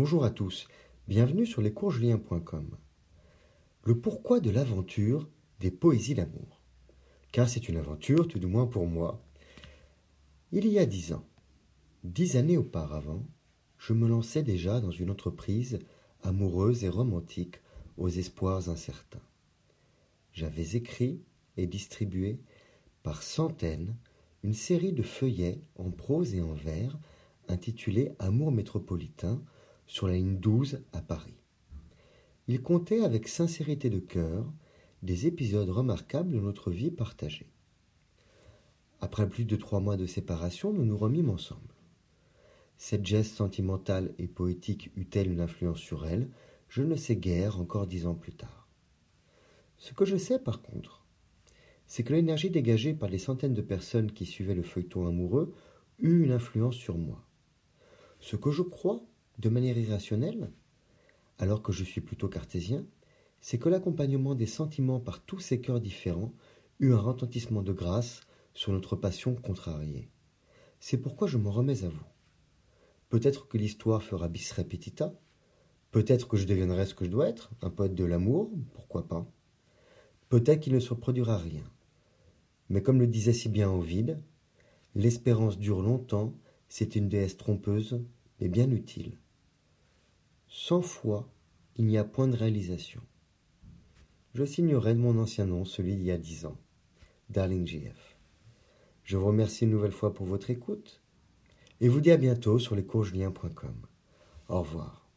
Bonjour à tous, bienvenue sur lescoursjulien.com. Le pourquoi de l'aventure des poésies d'amour. Car c'est une aventure, tout du moins pour moi. Il y a dix ans, dix années auparavant, je me lançais déjà dans une entreprise amoureuse et romantique aux espoirs incertains. J'avais écrit et distribué par centaines une série de feuillets en prose et en vers intitulés Amour métropolitain sur la ligne 12 à Paris. Il comptait avec sincérité de cœur des épisodes remarquables de notre vie partagée. Après plus de trois mois de séparation, nous nous remîmes ensemble. Cette geste sentimentale et poétique eut-elle une influence sur elle? Je ne sais guère encore dix ans plus tard. Ce que je sais par contre, c'est que l'énergie dégagée par les centaines de personnes qui suivaient le feuilleton amoureux eut une influence sur moi. Ce que je crois, de manière irrationnelle, alors que je suis plutôt cartésien, c'est que l'accompagnement des sentiments par tous ces cœurs différents eut un retentissement de grâce sur notre passion contrariée. C'est pourquoi je m'en remets à vous. Peut-être que l'histoire fera bis repetita, peut-être que je deviendrai ce que je dois être, un poète de l'amour, pourquoi pas. Peut-être qu'il ne se produira rien. Mais comme le disait si bien Ovide, l'espérance dure longtemps, c'est une déesse trompeuse, mais bien utile. Cent fois, il n'y a point de réalisation. Je signerai de mon ancien nom celui d'il y a dix ans, Darling JF. Je vous remercie une nouvelle fois pour votre écoute et vous dis à bientôt sur lescoursjulien.com. Au revoir.